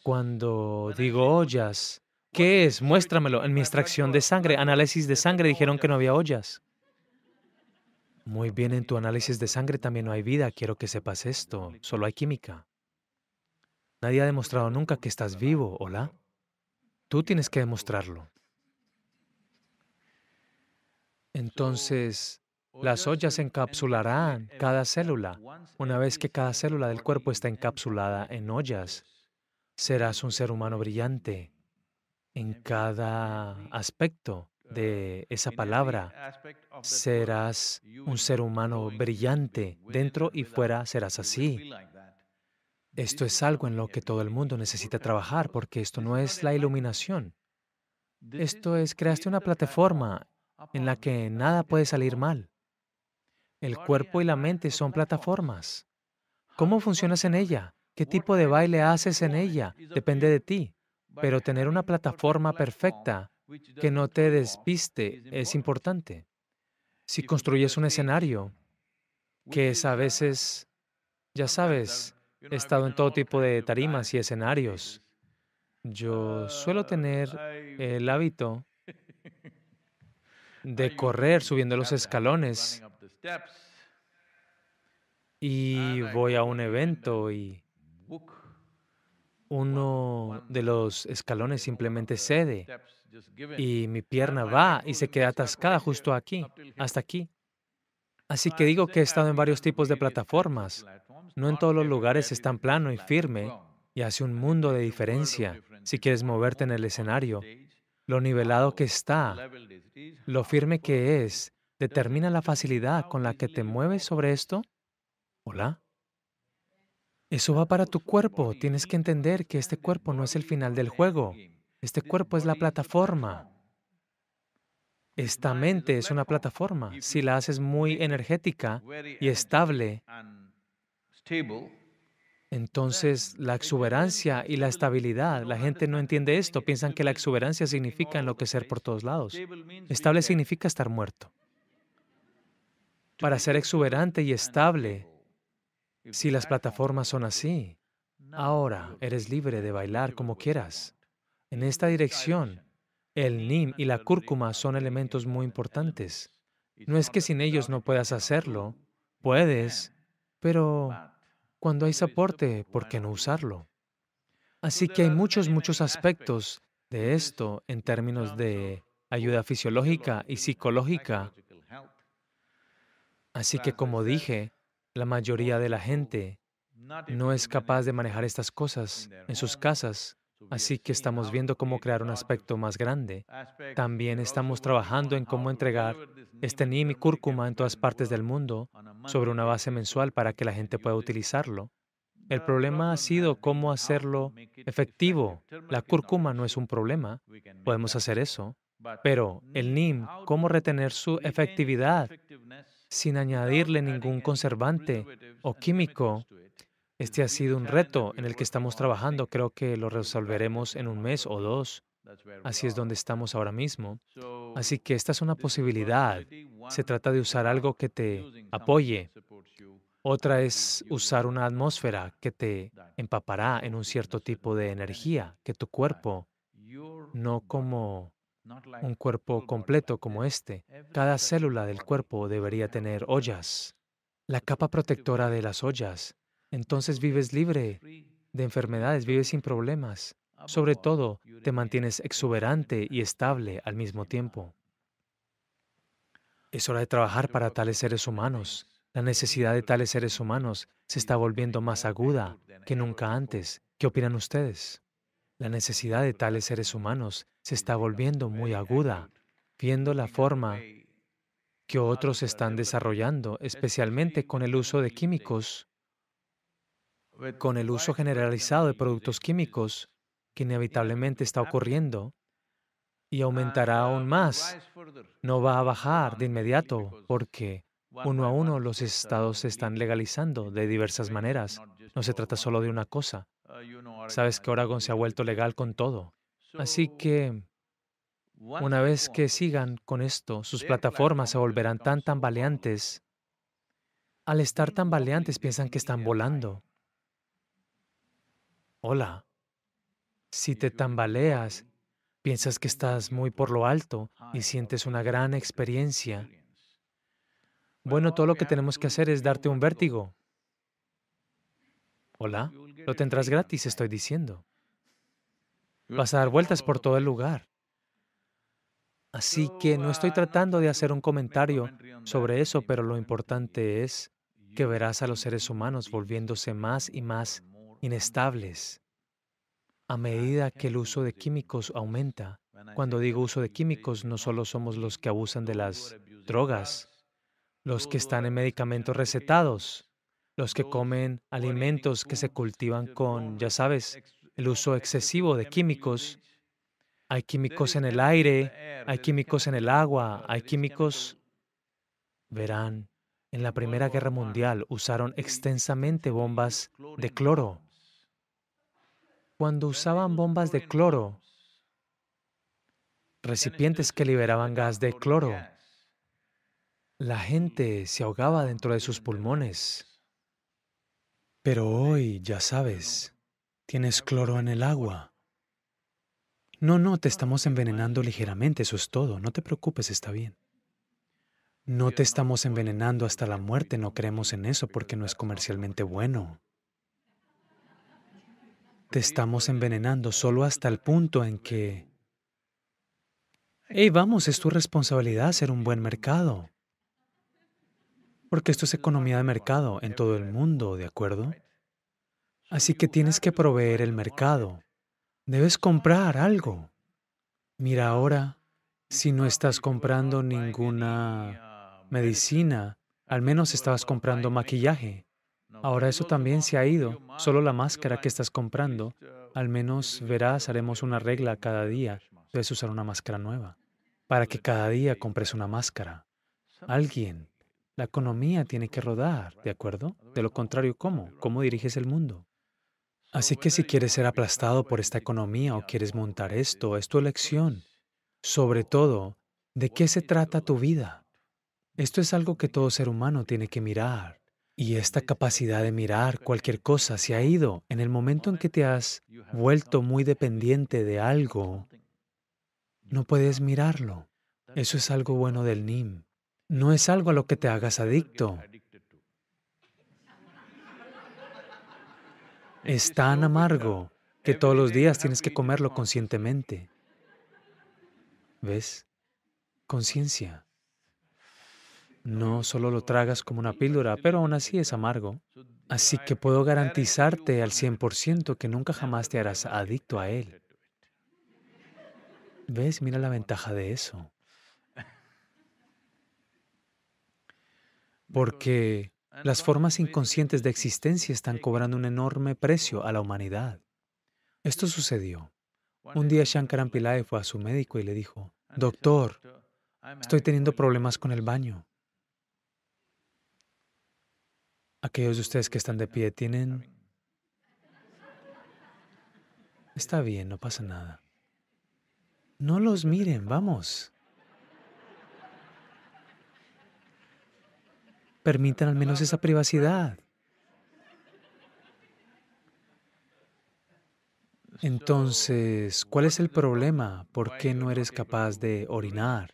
cuando digo ollas, ¿qué es? Muéstramelo. En mi extracción de sangre, análisis de sangre, dijeron que no había ollas. Muy bien, en tu análisis de sangre también no hay vida. Quiero que sepas esto. Solo hay química. Nadie ha demostrado nunca que estás vivo, ¿hola? Tú tienes que demostrarlo. Entonces, las ollas encapsularán cada célula. Una vez que cada célula del cuerpo está encapsulada en ollas, serás un ser humano brillante en cada aspecto de esa palabra, serás un ser humano brillante. Dentro y fuera serás así. Esto es algo en lo que todo el mundo necesita trabajar porque esto no es la iluminación. Esto es, creaste una plataforma en la que nada puede salir mal. El cuerpo y la mente son plataformas. ¿Cómo funcionas en ella? ¿Qué tipo de baile haces en ella? Depende de ti. Pero tener una plataforma perfecta que no te despiste es importante. Si construyes un escenario, que es a veces, ya sabes, he estado en todo tipo de tarimas y escenarios. Yo suelo tener el hábito (laughs) de correr subiendo los escalones y voy a un evento y uno de los escalones simplemente cede y mi pierna va y se queda atascada justo aquí, hasta aquí. Así que digo que he estado en varios tipos de plataformas. No en todos los lugares es tan plano y firme y hace un mundo de diferencia si quieres moverte en el escenario. Lo nivelado que está, lo firme que es, determina la facilidad con la que te mueves sobre esto. Hola. Eso va para tu cuerpo. Tienes que entender que este cuerpo no es el final del juego. Este cuerpo es la plataforma. Esta mente es una plataforma. Si la haces muy energética y estable, entonces la exuberancia y la estabilidad, la gente no entiende esto, piensan que la exuberancia significa enloquecer por todos lados. Estable significa estar muerto. Para ser exuberante y estable, si las plataformas son así, ahora eres libre de bailar como quieras. En esta dirección, el nim y la cúrcuma son elementos muy importantes. No es que sin ellos no puedas hacerlo, puedes, pero cuando hay soporte, ¿por qué no usarlo? Así que hay muchos, muchos aspectos de esto en términos de ayuda fisiológica y psicológica. Así que como dije, la mayoría de la gente no es capaz de manejar estas cosas en sus casas Así que estamos viendo cómo crear un aspecto más grande. También estamos trabajando en cómo entregar este NIM y cúrcuma en todas partes del mundo sobre una base mensual para que la gente pueda utilizarlo. El problema ha sido cómo hacerlo efectivo. La cúrcuma no es un problema, podemos hacer eso, pero el NIM, cómo retener su efectividad sin añadirle ningún conservante o químico este ha sido un reto en el que estamos trabajando. Creo que lo resolveremos en un mes o dos. Así es donde estamos ahora mismo. Así que esta es una posibilidad. Se trata de usar algo que te apoye. Otra es usar una atmósfera que te empapará en un cierto tipo de energía, que tu cuerpo, no como un cuerpo completo como este, cada célula del cuerpo debería tener ollas. La capa protectora de las ollas entonces vives libre de enfermedades, vives sin problemas. Sobre todo, te mantienes exuberante y estable al mismo tiempo. Es hora de trabajar para tales seres humanos. La necesidad de tales seres humanos se está volviendo más aguda que nunca antes. ¿Qué opinan ustedes? La necesidad de tales seres humanos se está volviendo muy aguda, viendo la forma que otros están desarrollando, especialmente con el uso de químicos con el uso generalizado de productos químicos que inevitablemente está ocurriendo, y aumentará aún más. No va a bajar de inmediato porque uno a uno los estados se están legalizando de diversas maneras. No se trata solo de una cosa. Sabes que Oregon se ha vuelto legal con todo. Así que una vez que sigan con esto, sus plataformas se volverán tan tambaleantes. Al estar tambaleantes piensan que están volando. Hola. Si te tambaleas, piensas que estás muy por lo alto y sientes una gran experiencia. Bueno, todo lo que tenemos que hacer es darte un vértigo. Hola, lo tendrás gratis, estoy diciendo. Vas a dar vueltas por todo el lugar. Así que no estoy tratando de hacer un comentario sobre eso, pero lo importante es que verás a los seres humanos volviéndose más y más inestables a medida que el uso de químicos aumenta. Cuando digo uso de químicos, no solo somos los que abusan de las drogas, los que están en medicamentos recetados, los que comen alimentos que se cultivan con, ya sabes, el uso excesivo de químicos. Hay químicos en el aire, hay químicos en el agua, hay químicos... Verán, en la Primera Guerra Mundial usaron extensamente bombas de cloro. Cuando usaban bombas de cloro, recipientes que liberaban gas de cloro, la gente se ahogaba dentro de sus pulmones. Pero hoy, ya sabes, tienes cloro en el agua. No, no, te estamos envenenando ligeramente, eso es todo. No te preocupes, está bien. No te estamos envenenando hasta la muerte, no creemos en eso porque no es comercialmente bueno. Te estamos envenenando solo hasta el punto en que... Hey, vamos, es tu responsabilidad hacer un buen mercado. Porque esto es economía de mercado en todo el mundo, ¿de acuerdo? Así que tienes que proveer el mercado. Debes comprar algo. Mira ahora, si no estás comprando ninguna medicina, al menos estabas comprando maquillaje. Ahora eso también se ha ido. Solo la máscara que estás comprando, al menos verás, haremos una regla cada día. Debes usar una máscara nueva. Para que cada día compres una máscara. Alguien. La economía tiene que rodar, ¿de acuerdo? De lo contrario, ¿cómo? ¿Cómo diriges el mundo? Así que si quieres ser aplastado por esta economía o quieres montar esto, es tu elección. Sobre todo, ¿de qué se trata tu vida? Esto es algo que todo ser humano tiene que mirar. Y esta capacidad de mirar cualquier cosa se ha ido en el momento en que te has vuelto muy dependiente de algo. No puedes mirarlo. Eso es algo bueno del NIM. No es algo a lo que te hagas adicto. Es tan amargo que todos los días tienes que comerlo conscientemente. ¿Ves? Conciencia. No solo lo tragas como una píldora, pero aún así es amargo. Así que puedo garantizarte al 100% que nunca jamás te harás adicto a él. ¿Ves? Mira la ventaja de eso. Porque las formas inconscientes de existencia están cobrando un enorme precio a la humanidad. Esto sucedió. Un día Shankaran Pillai fue a su médico y le dijo, Doctor, estoy teniendo problemas con el baño. Aquellos de ustedes que están de pie tienen... Está bien, no pasa nada. No los miren, vamos. Permitan al menos esa privacidad. Entonces, ¿cuál es el problema? ¿Por qué no eres capaz de orinar?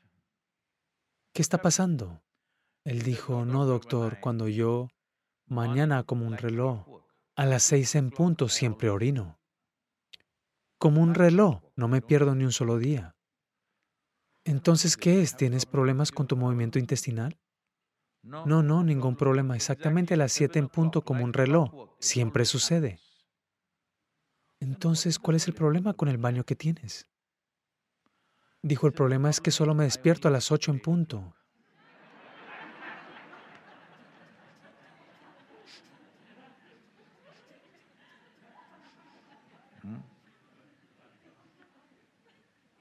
¿Qué está pasando? Él dijo, no, doctor, cuando yo Mañana como un reloj. A las seis en punto siempre orino. Como un reloj, no me pierdo ni un solo día. Entonces, ¿qué es? ¿Tienes problemas con tu movimiento intestinal? No, no, ningún problema. Exactamente a las siete en punto como un reloj. Siempre sucede. Entonces, ¿cuál es el problema con el baño que tienes? Dijo, el problema es que solo me despierto a las ocho en punto.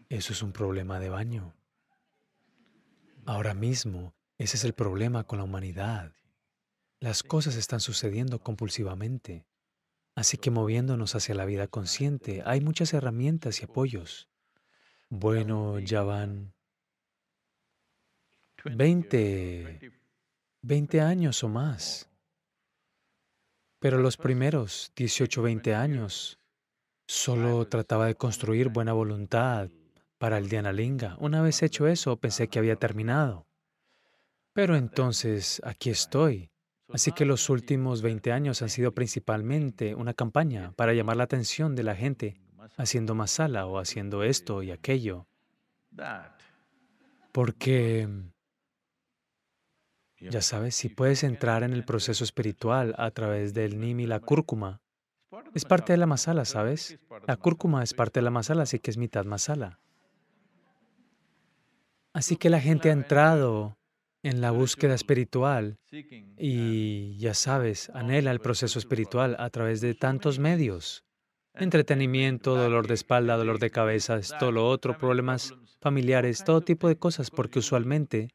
Eso es un problema de baño. Ahora mismo, ese es el problema con la humanidad. Las cosas están sucediendo compulsivamente. Así que moviéndonos hacia la vida consciente, hay muchas herramientas y apoyos. Bueno, ya van 20, 20 años o más. Pero los primeros 18, 20 años solo trataba de construir buena voluntad para el Linga. Una vez hecho eso, pensé que había terminado. Pero entonces aquí estoy. Así que los últimos 20 años han sido principalmente una campaña para llamar la atención de la gente haciendo masala o haciendo esto y aquello. Porque, ya sabes, si puedes entrar en el proceso espiritual a través del nim y la cúrcuma, es parte de la masala, ¿sabes? La cúrcuma es parte de la masala, así que es mitad masala. Así que la gente ha entrado en la búsqueda espiritual y, ya sabes, anhela el proceso espiritual a través de tantos medios. Entretenimiento, dolor de espalda, dolor de cabeza, esto, lo otro, problemas familiares, todo tipo de cosas, porque usualmente,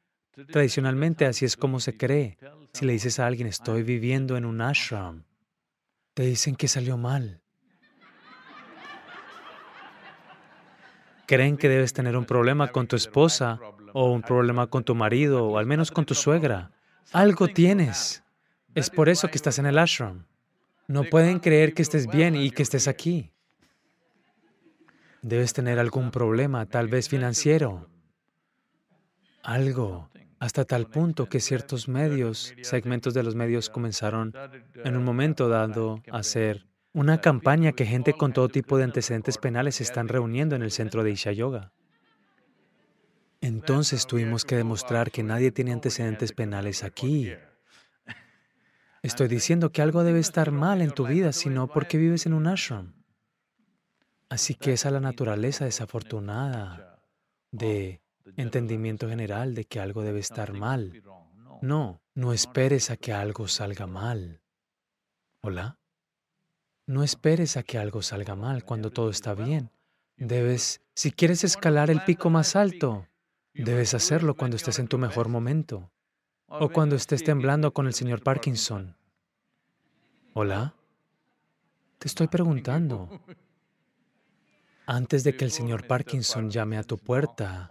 tradicionalmente así es como se cree. Si le dices a alguien, estoy viviendo en un ashram, te dicen que salió mal. Creen que debes tener un problema con tu esposa o un problema con tu marido o al menos con tu suegra. Algo tienes. Es por eso que estás en el ashram. No pueden creer que estés bien y que estés aquí. Debes tener algún problema, tal vez financiero. Algo, hasta tal punto que ciertos medios, segmentos de los medios comenzaron en un momento dado a hacer una campaña que gente con todo tipo de antecedentes penales se están reuniendo en el centro de Isha Yoga. Entonces tuvimos que demostrar que nadie tiene antecedentes penales aquí. Estoy diciendo que algo debe estar mal en tu vida, sino porque vives en un ashram. Así que esa es la naturaleza desafortunada de entendimiento general de que algo debe estar mal. No, no esperes a que algo salga mal. ¿Hola? No esperes a que algo salga mal cuando todo está bien. Debes, si quieres escalar el pico más alto, Debes hacerlo cuando estés en tu mejor momento o cuando estés temblando con el señor Parkinson. Hola, te estoy preguntando. Antes de que el señor Parkinson llame a tu puerta,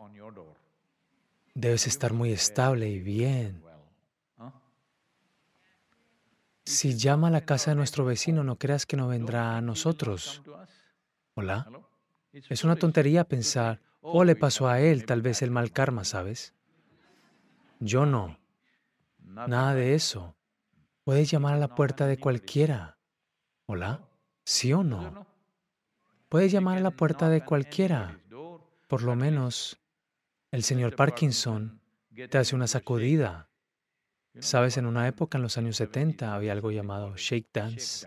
debes estar muy estable y bien. Si llama a la casa de nuestro vecino, no creas que no vendrá a nosotros. Hola. Es una tontería pensar, o le pasó a él tal vez el mal karma, ¿sabes? Yo no. Nada de eso. Puedes llamar a la puerta de cualquiera. ¿Hola? ¿Sí o no? Puedes llamar a la puerta de cualquiera. Por lo menos, el señor Parkinson te hace una sacudida. Sabes, en una época, en los años 70, había algo llamado shake dance.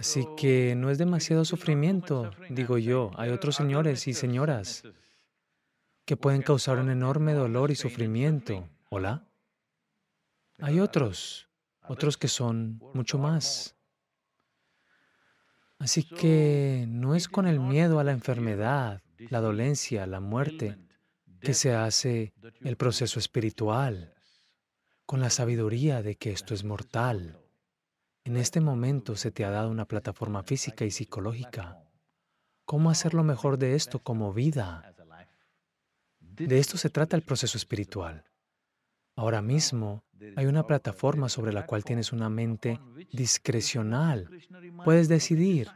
Así que no es demasiado sufrimiento, digo yo. Hay otros señores y señoras que pueden causar un enorme dolor y sufrimiento. ¿Hola? Hay otros, otros que son mucho más. Así que no es con el miedo a la enfermedad, la dolencia, la muerte, que se hace el proceso espiritual, con la sabiduría de que esto es mortal. En este momento se te ha dado una plataforma física y psicológica. ¿Cómo hacer lo mejor de esto como vida? De esto se trata el proceso espiritual. Ahora mismo hay una plataforma sobre la cual tienes una mente discrecional. Puedes decidir.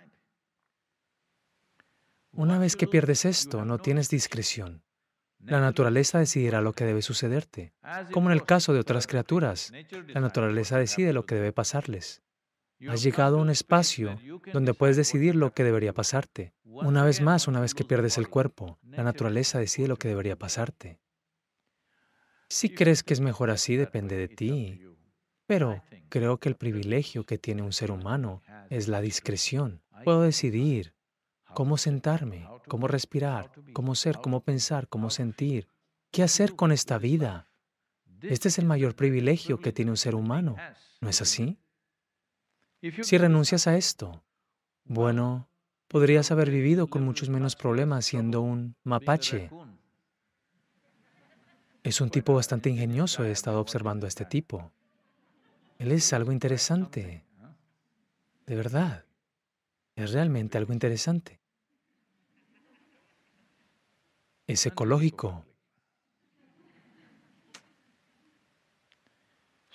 Una vez que pierdes esto, no tienes discreción. La naturaleza decidirá lo que debe sucederte, como en el caso de otras criaturas. La naturaleza decide lo que debe pasarles. Has llegado a un espacio donde puedes decidir lo que debería pasarte. Una vez más, una vez que pierdes el cuerpo, la naturaleza decide lo que debería pasarte. Si crees que es mejor así, depende de ti. Pero creo que el privilegio que tiene un ser humano es la discreción. Puedo decidir cómo sentarme, cómo respirar, cómo ser, cómo pensar, cómo sentir, qué hacer con esta vida. Este es el mayor privilegio que tiene un ser humano, ¿no es así? Si renuncias a esto, bueno, podrías haber vivido con muchos menos problemas siendo un mapache. Es un tipo bastante ingenioso, he estado observando a este tipo. Él es algo interesante. De verdad. Es realmente algo interesante. Es ecológico.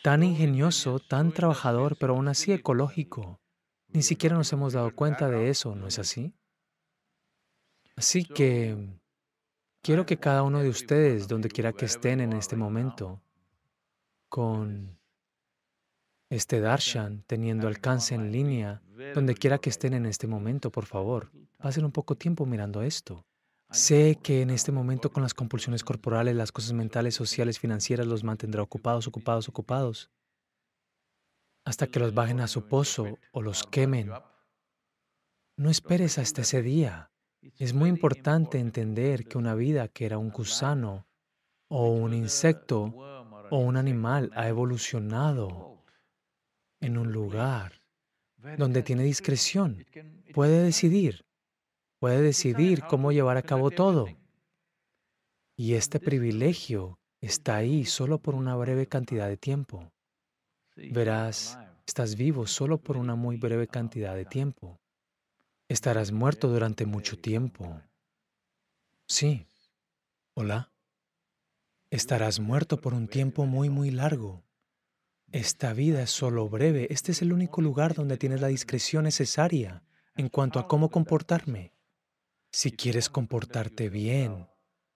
Tan ingenioso, tan trabajador, pero aún así ecológico. Ni siquiera nos hemos dado cuenta de eso, ¿no es así? Así que quiero que cada uno de ustedes, donde quiera que estén en este momento, con este darshan teniendo alcance en línea, donde quiera que estén en este momento, por favor, pasen un poco tiempo mirando esto. Sé que en este momento con las compulsiones corporales, las cosas mentales, sociales, financieras los mantendrá ocupados, ocupados, ocupados, hasta que los bajen a su pozo o los quemen. No esperes hasta ese día. Es muy importante entender que una vida que era un gusano o un insecto o un animal ha evolucionado en un lugar donde tiene discreción, puede decidir puede decidir cómo llevar a cabo todo. Y este privilegio está ahí solo por una breve cantidad de tiempo. Verás, estás vivo solo por una muy breve cantidad de tiempo. Estarás muerto durante mucho tiempo. Sí. Hola. Estarás muerto por un tiempo muy, muy largo. Esta vida es solo breve. Este es el único lugar donde tienes la discreción necesaria en cuanto a cómo comportarme. Si quieres comportarte bien,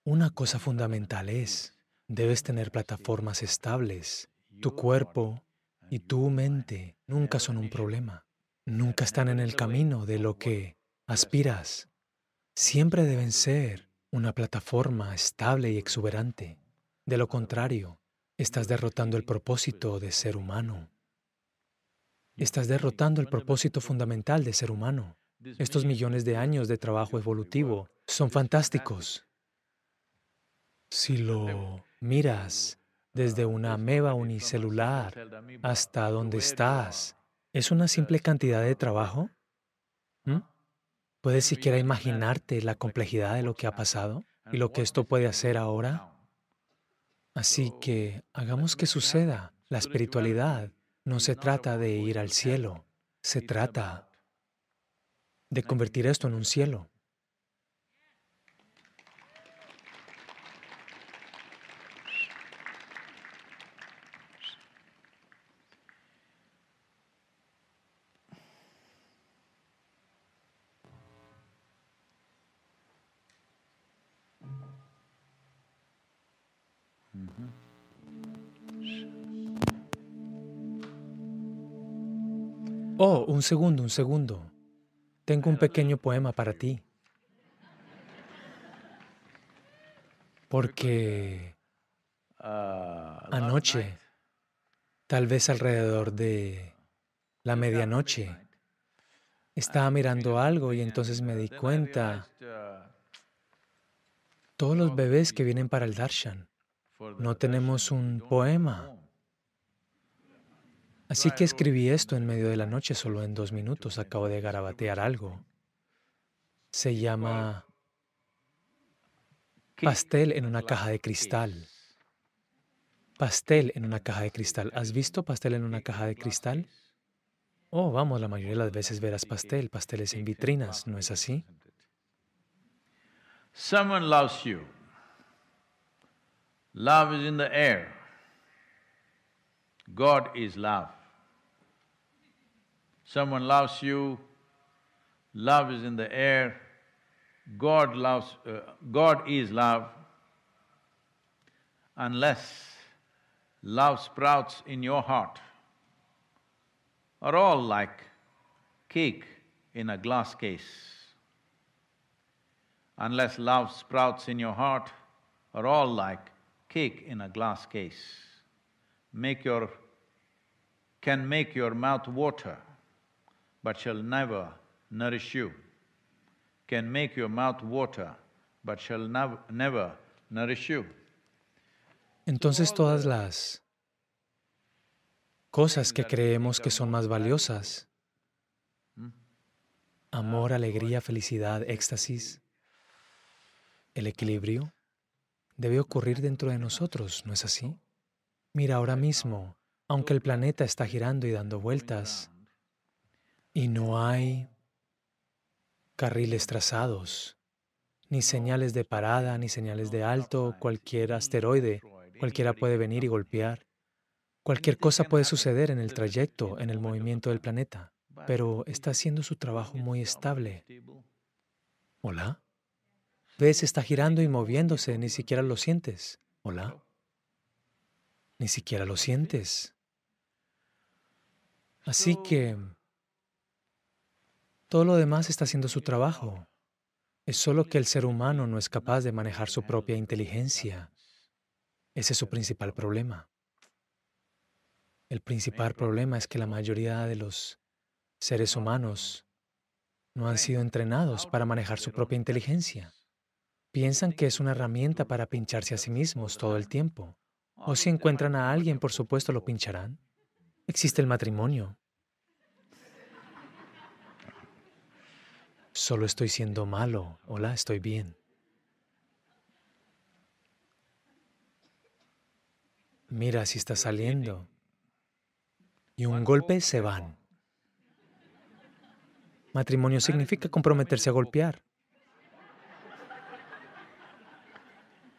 una cosa fundamental es, debes tener plataformas estables. Tu cuerpo y tu mente nunca son un problema. Nunca están en el camino de lo que aspiras. Siempre deben ser una plataforma estable y exuberante. De lo contrario, estás derrotando el propósito de ser humano. Estás derrotando el propósito fundamental de ser humano. Estos millones de años de trabajo evolutivo son fantásticos. Si lo miras desde una ameba unicelular hasta donde estás, ¿es una simple cantidad de trabajo? ¿Mm? ¿Puedes siquiera imaginarte la complejidad de lo que ha pasado y lo que esto puede hacer ahora? Así que hagamos que suceda. La espiritualidad no se trata de ir al cielo, se trata de convertir esto en un cielo. Oh, un segundo, un segundo. Tengo un pequeño poema para ti. Porque anoche, tal vez alrededor de la medianoche, estaba mirando algo y entonces me di cuenta, todos los bebés que vienen para el darshan, no tenemos un poema. Así que escribí esto en medio de la noche, solo en dos minutos. Acabo de garabatear algo. Se llama pastel en una caja de cristal. Pastel en una caja de cristal. ¿Has visto pastel en una caja de cristal? Oh, vamos, la mayoría de las veces verás pastel, pasteles en vitrinas, ¿no es así? Someone loves you. Love is in the air. God is love. Someone loves you, love is in the air, God loves… Uh, God is love. Unless love sprouts in your heart, are all like cake in a glass case. Unless love sprouts in your heart, are all like cake in a glass case. Make your… can make your mouth water but shall never nourish you, can make your mouth water, but shall never nourish you. Entonces todas las cosas que creemos que son más valiosas amor, alegría, felicidad, éxtasis, el equilibrio, debe ocurrir dentro de nosotros, ¿no es así? Mira, ahora mismo, aunque el planeta está girando y dando vueltas, y no hay carriles trazados, ni señales de parada, ni señales de alto, cualquier asteroide, cualquiera puede venir y golpear. Cualquier cosa puede suceder en el trayecto, en el movimiento del planeta, pero está haciendo su trabajo muy estable. ¿Hola? ¿Ves? Está girando y moviéndose, ni siquiera lo sientes. ¿Hola? Ni siquiera lo sientes. Así que todo lo demás está haciendo su trabajo. Es solo que el ser humano no es capaz de manejar su propia inteligencia. Ese es su principal problema. El principal problema es que la mayoría de los seres humanos no han sido entrenados para manejar su propia inteligencia. Piensan que es una herramienta para pincharse a sí mismos todo el tiempo. O si encuentran a alguien, por supuesto, lo pincharán. Existe el matrimonio. Solo estoy siendo malo. Hola, estoy bien. Mira si está saliendo. Y un golpe se van. Matrimonio significa comprometerse a golpear.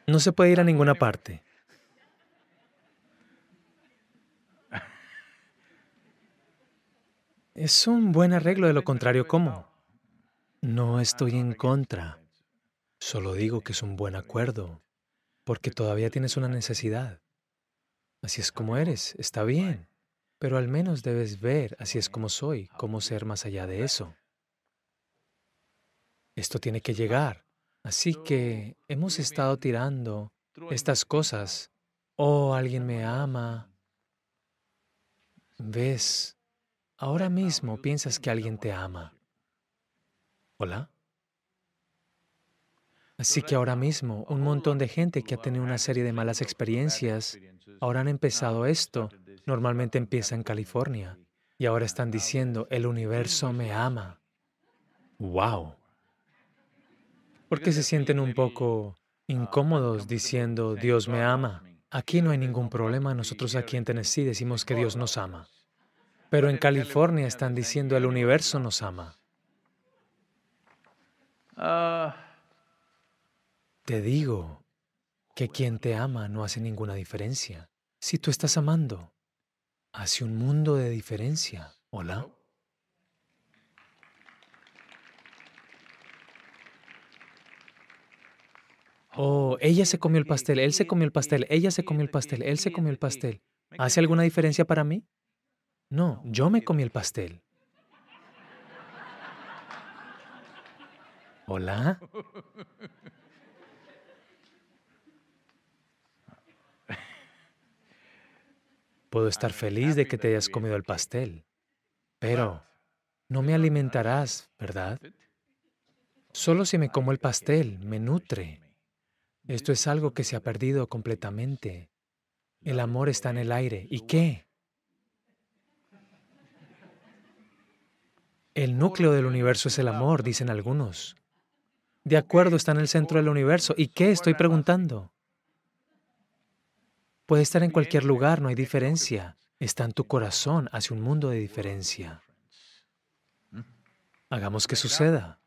No se puede ir a ninguna parte. (laughs) Es un buen arreglo, de lo contrario, ¿cómo? No estoy en contra. Solo digo que es un buen acuerdo, porque todavía tienes una necesidad. Así es como eres, está bien, pero al menos debes ver, así es como soy, cómo ser más allá de eso. Esto tiene que llegar. Así que hemos estado tirando estas cosas. Oh, alguien me ama. ¿Ves? Ahora mismo piensas que alguien te ama. ¿Hola? Así que ahora mismo un montón de gente que ha tenido una serie de malas experiencias, ahora han empezado esto. Normalmente empieza en California y ahora están diciendo, el universo me ama. ¡Wow! Porque se sienten un poco incómodos diciendo, Dios me ama. Aquí no hay ningún problema, nosotros aquí en Tennessee decimos que Dios nos ama. Pero en California están diciendo, el universo nos ama. Te digo que quien te ama no hace ninguna diferencia. Si tú estás amando, hace un mundo de diferencia. ¿Hola? Oh, ella se comió el pastel, él se comió el pastel, ella se comió el pastel, él se comió el pastel. ¿Hace alguna diferencia para mí? No, yo me comí el pastel. ¿Hola? Puedo estar feliz de que te hayas comido el pastel, pero no me alimentarás, ¿verdad? Solo si me como el pastel, me nutre. Esto es algo que se ha perdido completamente. El amor está en el aire. ¿Y qué? El núcleo del universo es el amor, dicen algunos. De acuerdo, está en el centro del universo. ¿Y qué estoy preguntando? Puede estar en cualquier lugar, no hay diferencia. Está en tu corazón, hace un mundo de diferencia. Hagamos que suceda.